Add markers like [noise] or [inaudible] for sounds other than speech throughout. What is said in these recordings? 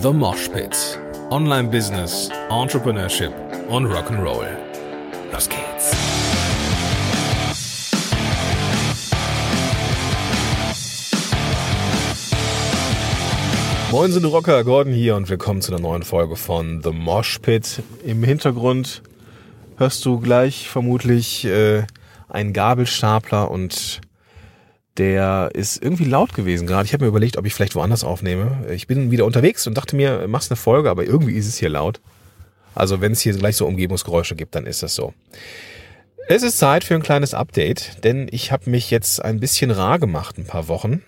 The Mosh Pit. Online Business, Entrepreneurship und Rock'n'Roll. Los geht's. Moin sind Rocker, Gordon hier und willkommen zu einer neuen Folge von The Mosh Pit. Im Hintergrund hörst du gleich vermutlich äh, einen Gabelstapler und der ist irgendwie laut gewesen gerade. Ich habe mir überlegt, ob ich vielleicht woanders aufnehme. Ich bin wieder unterwegs und dachte mir, machst eine Folge, aber irgendwie ist es hier laut. Also wenn es hier gleich so Umgebungsgeräusche gibt, dann ist das so. Es ist Zeit für ein kleines Update, denn ich habe mich jetzt ein bisschen rar gemacht, ein paar Wochen.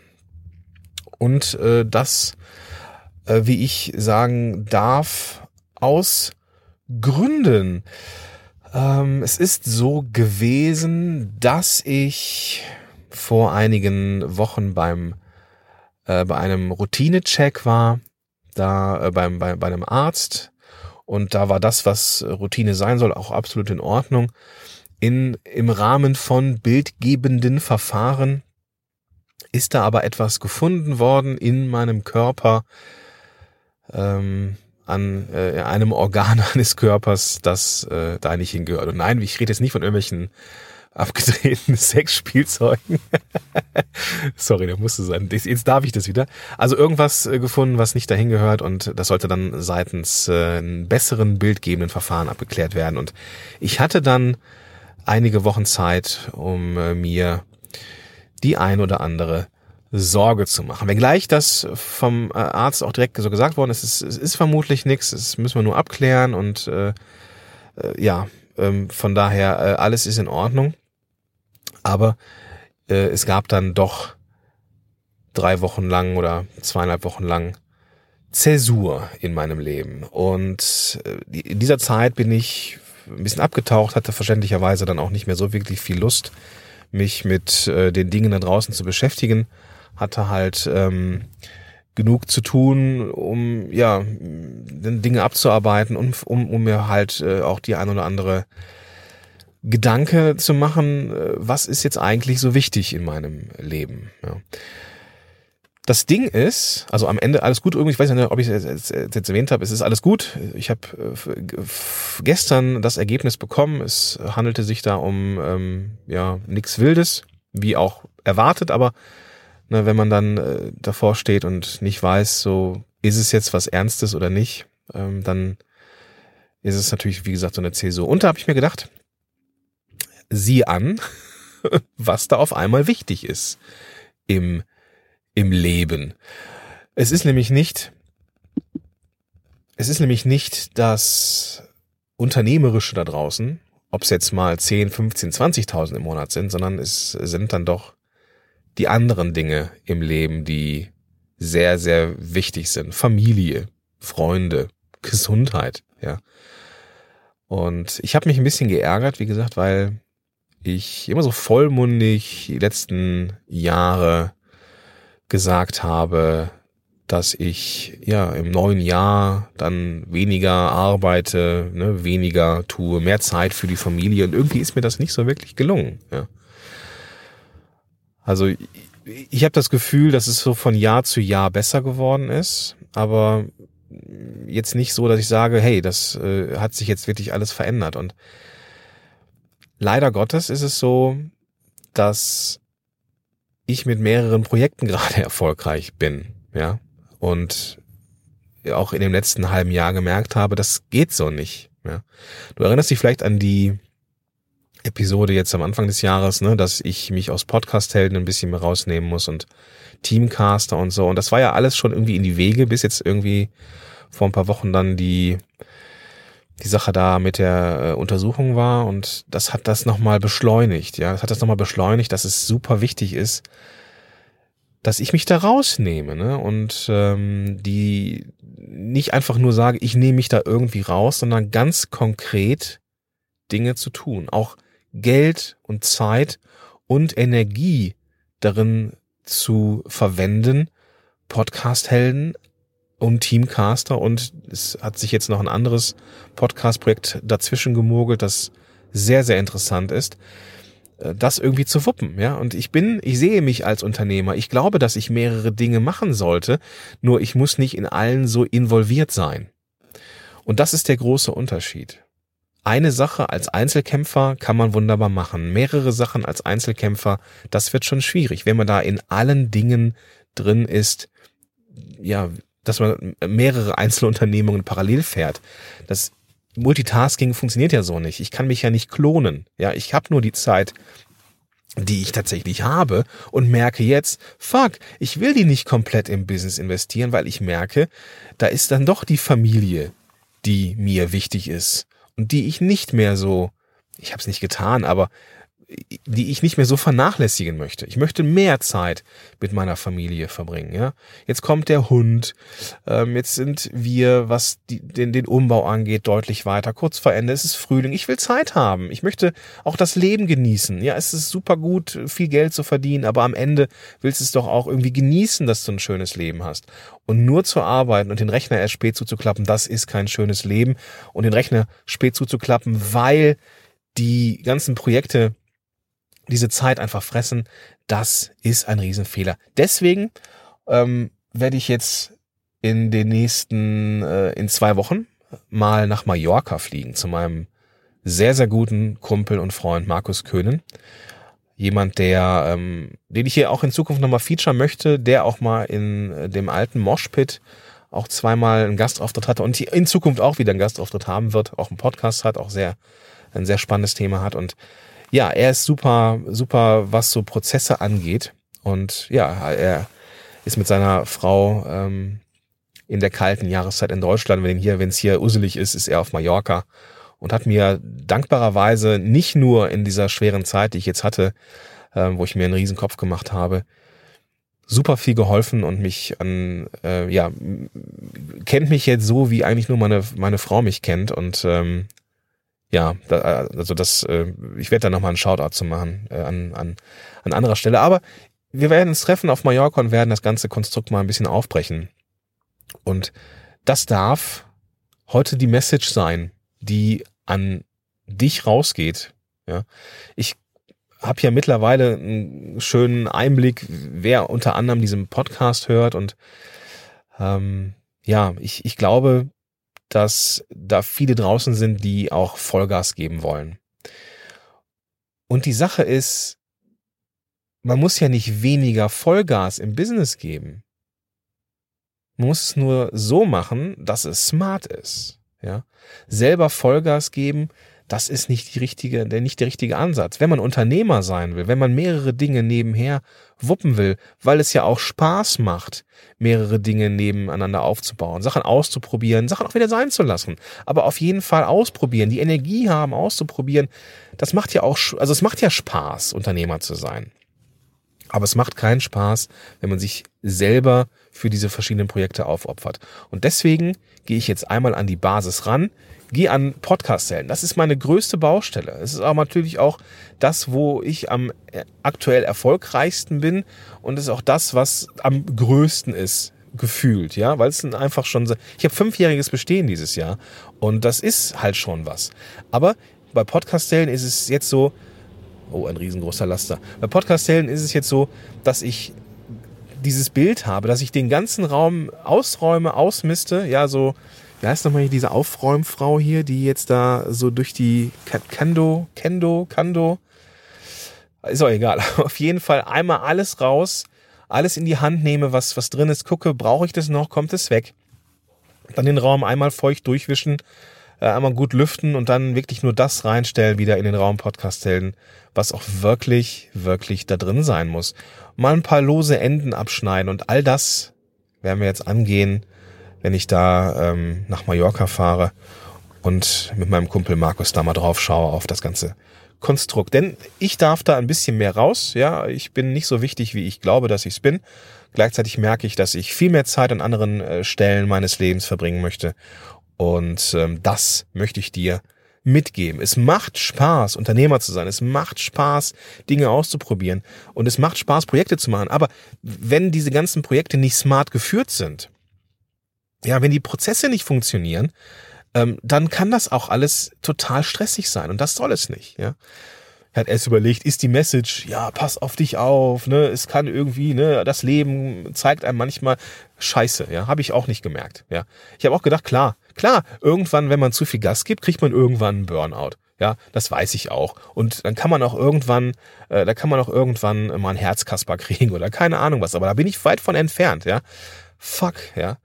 Und äh, das, äh, wie ich sagen darf, aus Gründen. Ähm, es ist so gewesen, dass ich vor einigen Wochen beim äh, bei einem Routinecheck war, da äh, beim bei, bei einem Arzt und da war das, was Routine sein soll, auch absolut in Ordnung. In im Rahmen von bildgebenden Verfahren ist da aber etwas gefunden worden in meinem Körper ähm, an äh, einem Organ [laughs] eines Körpers, das äh, da nicht hingehört. Und nein, ich rede jetzt nicht von irgendwelchen abgedrehten [laughs] Sexspielzeugen. [laughs] Sorry, der musste sein. Jetzt darf ich das wieder. Also irgendwas äh, gefunden, was nicht dahin gehört und das sollte dann seitens äh, einen besseren bildgebenden Verfahren abgeklärt werden. Und ich hatte dann einige Wochen Zeit, um äh, mir die ein oder andere Sorge zu machen. Wenngleich das vom Arzt auch direkt so gesagt worden ist, es, es ist vermutlich nichts, es müssen wir nur abklären und äh, äh, ja, ähm, von daher äh, alles ist in Ordnung. Aber äh, es gab dann doch drei Wochen lang oder zweieinhalb Wochen lang Zäsur in meinem Leben. Und äh, in dieser Zeit bin ich ein bisschen abgetaucht, hatte verständlicherweise dann auch nicht mehr so wirklich viel Lust, mich mit äh, den Dingen da draußen zu beschäftigen. Hatte halt ähm, genug zu tun, um ja Dinge abzuarbeiten und um, um mir halt äh, auch die ein oder andere Gedanke zu machen, äh, was ist jetzt eigentlich so wichtig in meinem Leben. Ja. Das Ding ist, also am Ende alles gut irgendwie, ich weiß nicht, ob ich es jetzt, jetzt erwähnt habe, es ist alles gut. Ich habe äh, gestern das Ergebnis bekommen. Es handelte sich da um ähm, ja nichts Wildes, wie auch erwartet, aber ne, wenn man dann äh, davor steht und nicht weiß, so ist es jetzt was Ernstes oder nicht, ähm, dann ist es natürlich, wie gesagt, so eine Zäsur. Und da habe ich mir gedacht, sieh an, was da auf einmal wichtig ist im, im Leben. Es ist nämlich nicht, es ist nämlich nicht das Unternehmerische da draußen, ob es jetzt mal 10, 15, 20.000 im Monat sind, sondern es sind dann doch die anderen Dinge im Leben, die sehr, sehr wichtig sind. Familie, Freunde, Gesundheit, ja. Und ich habe mich ein bisschen geärgert, wie gesagt, weil ich immer so vollmundig die letzten Jahre gesagt habe, dass ich ja im neuen Jahr dann weniger arbeite, ne, weniger tue, mehr Zeit für die Familie und irgendwie ist mir das nicht so wirklich gelungen. Ja. Also ich habe das Gefühl, dass es so von Jahr zu Jahr besser geworden ist, aber jetzt nicht so, dass ich sage, hey, das äh, hat sich jetzt wirklich alles verändert. Und leider Gottes ist es so, dass ich mit mehreren Projekten [laughs] gerade erfolgreich bin, ja, und auch in dem letzten halben Jahr gemerkt habe, das geht so nicht. Ja. Du erinnerst dich vielleicht an die Episode jetzt am Anfang des Jahres, ne, dass ich mich aus Podcast-Helden ein bisschen rausnehmen muss und Teamcaster und so. Und das war ja alles schon irgendwie in die Wege, bis jetzt irgendwie vor ein paar Wochen dann die, die Sache da mit der äh, Untersuchung war. Und das hat das nochmal beschleunigt, ja. Das hat das nochmal beschleunigt, dass es super wichtig ist, dass ich mich da rausnehme, ne? Und ähm, die nicht einfach nur sage, ich nehme mich da irgendwie raus, sondern ganz konkret Dinge zu tun. Auch Geld und Zeit und Energie darin zu verwenden, Podcast-Helden und Teamcaster und es hat sich jetzt noch ein anderes Podcast-Projekt dazwischen gemogelt, das sehr, sehr interessant ist. äh, das irgendwie zu wuppen, ja. Und ich bin, ich sehe mich als Unternehmer. Ich glaube, dass ich mehrere Dinge machen sollte, nur ich muss nicht in allen so involviert sein. Und das ist der große Unterschied. Eine Sache als Einzelkämpfer kann man wunderbar machen. Mehrere Sachen als Einzelkämpfer, das wird schon schwierig. Wenn man da in allen Dingen drin ist, ja, dass man mehrere Einzelunternehmungen parallel fährt. Das Multitasking funktioniert ja so nicht. Ich kann mich ja nicht klonen. Ja, ich habe nur die Zeit, die ich tatsächlich habe und merke jetzt, fuck, ich will die nicht komplett im Business investieren, weil ich merke, da ist dann doch die Familie, die mir wichtig ist und die ich nicht mehr so, ich habe es nicht getan, aber die ich nicht mehr so vernachlässigen möchte. Ich möchte mehr Zeit mit meiner Familie verbringen. Ja, jetzt kommt der Hund. Ähm, jetzt sind wir, was die, den, den Umbau angeht, deutlich weiter. Kurz vor Ende. Es ist Frühling. Ich will Zeit haben. Ich möchte auch das Leben genießen. Ja, es ist super gut, viel Geld zu verdienen, aber am Ende willst du es doch auch irgendwie genießen, dass du ein schönes Leben hast. Und nur zu arbeiten und den Rechner erst spät zuzuklappen, das ist kein schönes Leben. Und den Rechner spät zuzuklappen, weil die ganzen Projekte diese Zeit einfach fressen, das ist ein Riesenfehler. Deswegen ähm, werde ich jetzt in den nächsten, äh, in zwei Wochen mal nach Mallorca fliegen zu meinem sehr, sehr guten Kumpel und Freund Markus Köhnen. Jemand, der, ähm, den ich hier auch in Zukunft nochmal featuren möchte, der auch mal in äh, dem alten Moshpit auch zweimal einen Gastauftritt hatte und in Zukunft auch wieder einen Gastauftritt haben wird, auch einen Podcast hat, auch sehr, ein sehr spannendes Thema hat und ja, er ist super, super, was so Prozesse angeht. Und ja, er ist mit seiner Frau ähm, in der kalten Jahreszeit in Deutschland. Wenn hier, wenn es hier uselig ist, ist er auf Mallorca und hat mir dankbarerweise nicht nur in dieser schweren Zeit, die ich jetzt hatte, äh, wo ich mir einen riesen Kopf gemacht habe, super viel geholfen und mich an, äh, ja, kennt mich jetzt so, wie eigentlich nur meine, meine Frau mich kennt und ähm, ja, da, also das, äh, ich werde da nochmal einen Shoutout zu machen äh, an, an, an anderer Stelle. Aber wir werden uns treffen auf Mallorca und werden das ganze Konstrukt mal ein bisschen aufbrechen. Und das darf heute die Message sein, die an dich rausgeht. Ja, ich habe ja mittlerweile einen schönen Einblick, wer unter anderem diesen Podcast hört und ähm, ja, ich, ich glaube, dass da viele draußen sind, die auch Vollgas geben wollen. Und die Sache ist, man muss ja nicht weniger Vollgas im Business geben. Man muss es nur so machen, dass es smart ist. Ja, selber Vollgas geben, das ist nicht die richtige, der nicht der richtige Ansatz. Wenn man Unternehmer sein will, wenn man mehrere Dinge nebenher wuppen will, weil es ja auch Spaß macht, mehrere Dinge nebeneinander aufzubauen, Sachen auszuprobieren, Sachen auch wieder sein zu lassen, aber auf jeden Fall ausprobieren, die Energie haben, auszuprobieren, das macht ja auch, also es macht ja Spaß, Unternehmer zu sein. Aber es macht keinen Spaß, wenn man sich selber für diese verschiedenen Projekte aufopfert. Und deswegen gehe ich jetzt einmal an die Basis ran, geh an Podcast-Zellen. Das ist meine größte Baustelle. Es ist aber natürlich auch das, wo ich am äh, aktuell erfolgreichsten bin und es ist auch das, was am größten ist gefühlt, ja, weil es einfach schon, ich habe fünfjähriges Bestehen dieses Jahr und das ist halt schon was. Aber bei Podcast-Zellen ist es jetzt so, oh, ein riesengroßer Laster. Bei Podcast-Zellen ist es jetzt so, dass ich dieses Bild habe, dass ich den ganzen Raum ausräume, ausmiste, ja, so wie heißt nochmal hier diese Aufräumfrau hier, die jetzt da so durch die Kendo, Kendo, Kando, ist auch egal. [laughs] Auf jeden Fall einmal alles raus, alles in die Hand nehme, was, was drin ist, gucke, brauche ich das noch, kommt es weg. Dann den Raum einmal feucht durchwischen, äh, einmal gut lüften und dann wirklich nur das reinstellen wieder in den Raum Podcast stellen, was auch wirklich, wirklich da drin sein muss. Mal ein paar lose Enden abschneiden und all das werden wir jetzt angehen wenn ich da ähm, nach Mallorca fahre und mit meinem Kumpel Markus da mal drauf schaue auf das ganze Konstrukt. Denn ich darf da ein bisschen mehr raus. Ja, ich bin nicht so wichtig, wie ich glaube, dass ich es bin. Gleichzeitig merke ich, dass ich viel mehr Zeit an anderen äh, Stellen meines Lebens verbringen möchte. Und ähm, das möchte ich dir mitgeben. Es macht Spaß, Unternehmer zu sein. Es macht Spaß, Dinge auszuprobieren. Und es macht Spaß, Projekte zu machen. Aber wenn diese ganzen Projekte nicht smart geführt sind, ja, wenn die Prozesse nicht funktionieren, ähm, dann kann das auch alles total stressig sein und das soll es nicht. Ja, Er hat erst überlegt, ist die Message, ja, pass auf dich auf, ne, es kann irgendwie, ne, das Leben zeigt einem manchmal Scheiße, ja, habe ich auch nicht gemerkt, ja. Ich habe auch gedacht, klar, klar, irgendwann, wenn man zu viel Gas gibt, kriegt man irgendwann einen Burnout. Ja, das weiß ich auch. Und dann kann man auch irgendwann, äh, da kann man auch irgendwann mal ein Herzkasper [laughs] kriegen oder keine Ahnung was. Aber da bin ich weit von entfernt, ja. Fuck, ja.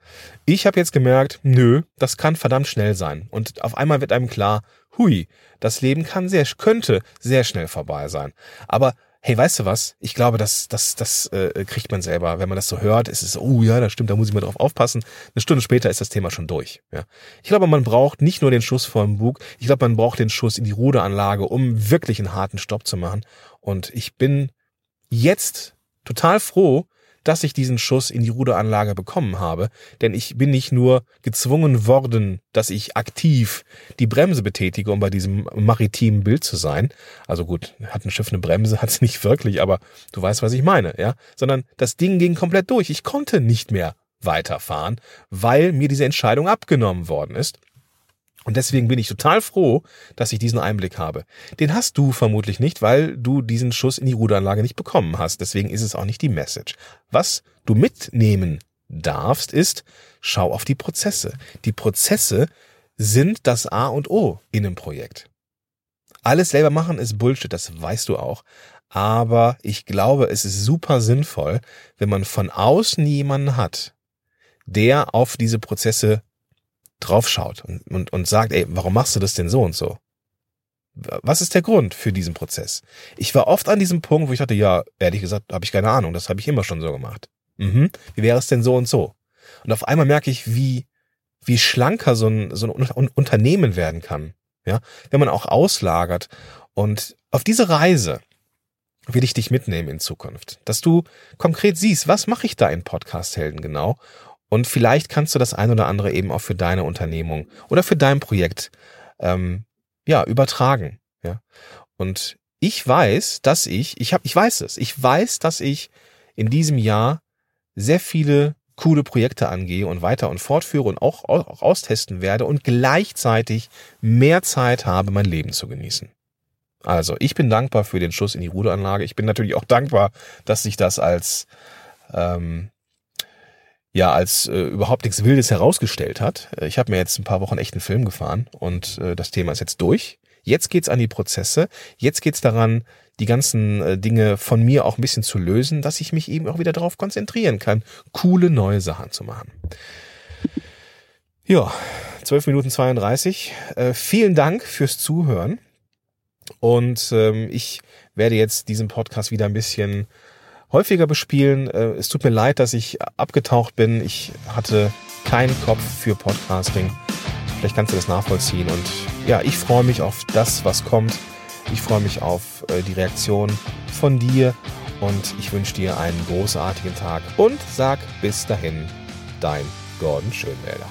Ich habe jetzt gemerkt, nö, das kann verdammt schnell sein. Und auf einmal wird einem klar, hui, das Leben kann sehr, könnte sehr schnell vorbei sein. Aber hey, weißt du was? Ich glaube, das, das, das äh, kriegt man selber. Wenn man das so hört, ist es, oh ja, das stimmt, da muss ich mal drauf aufpassen. Eine Stunde später ist das Thema schon durch. Ja. Ich glaube, man braucht nicht nur den Schuss vor dem Bug, ich glaube, man braucht den Schuss in die Ruderanlage, um wirklich einen harten Stopp zu machen. Und ich bin jetzt total froh, dass ich diesen Schuss in die Ruderanlage bekommen habe, denn ich bin nicht nur gezwungen worden, dass ich aktiv die Bremse betätige, um bei diesem maritimen Bild zu sein. Also gut, hat ein Schiff eine Bremse, [laughs] hat es nicht wirklich, aber du weißt, was ich meine, ja? Sondern das Ding ging komplett durch. Ich konnte nicht mehr weiterfahren, weil mir diese Entscheidung abgenommen worden ist. Und deswegen bin ich total froh, dass ich diesen Einblick habe. Den hast du vermutlich nicht, weil du diesen Schuss in die Ruderanlage nicht bekommen hast. Deswegen ist es auch nicht die Message. Was du mitnehmen darfst, ist, schau auf die Prozesse. Die Prozesse sind das A und O in einem Projekt. Alles selber machen ist Bullshit, das weißt du auch. Aber ich glaube, es ist super sinnvoll, wenn man von außen jemanden hat, der auf diese Prozesse draufschaut und, und, und sagt, ey, warum machst du das denn so und so? Was ist der Grund für diesen Prozess? Ich war oft an diesem Punkt, wo ich dachte, ja, ehrlich gesagt, habe ich keine Ahnung, das habe ich immer schon so gemacht. Mhm. Wie wäre es denn so und so? Und auf einmal merke ich, wie, wie schlanker so ein, so ein Unternehmen werden kann. Ja, wenn man auch auslagert. Und auf diese Reise will ich dich mitnehmen in Zukunft, dass du konkret siehst, was mache ich da in Podcast Helden genau und vielleicht kannst du das ein oder andere eben auch für deine Unternehmung oder für dein Projekt ähm, ja übertragen. Ja. Und ich weiß, dass ich, ich habe, ich weiß es, ich weiß, dass ich in diesem Jahr sehr viele coole Projekte angehe und weiter und fortführe und auch, auch austesten werde und gleichzeitig mehr Zeit habe, mein Leben zu genießen. Also, ich bin dankbar für den Schuss in die Ruderanlage. Ich bin natürlich auch dankbar, dass sich das als ähm, ja als äh, überhaupt nichts Wildes herausgestellt hat. Äh, ich habe mir jetzt ein paar Wochen echt einen Film gefahren und äh, das Thema ist jetzt durch. Jetzt geht's an die Prozesse. Jetzt geht's daran, die ganzen äh, Dinge von mir auch ein bisschen zu lösen, dass ich mich eben auch wieder darauf konzentrieren kann, coole neue Sachen zu machen. Ja, 12 Minuten 32. Äh, vielen Dank fürs Zuhören. Und ähm, ich werde jetzt diesen Podcast wieder ein bisschen häufiger bespielen. Äh, es tut mir leid, dass ich abgetaucht bin. Ich hatte keinen Kopf für Podcasting. Vielleicht kannst du das nachvollziehen. Und ja, ich freue mich auf das, was kommt. Ich freue mich auf äh, die Reaktion von dir und ich wünsche dir einen großartigen Tag und sag bis dahin, dein Gordon Schönwälder.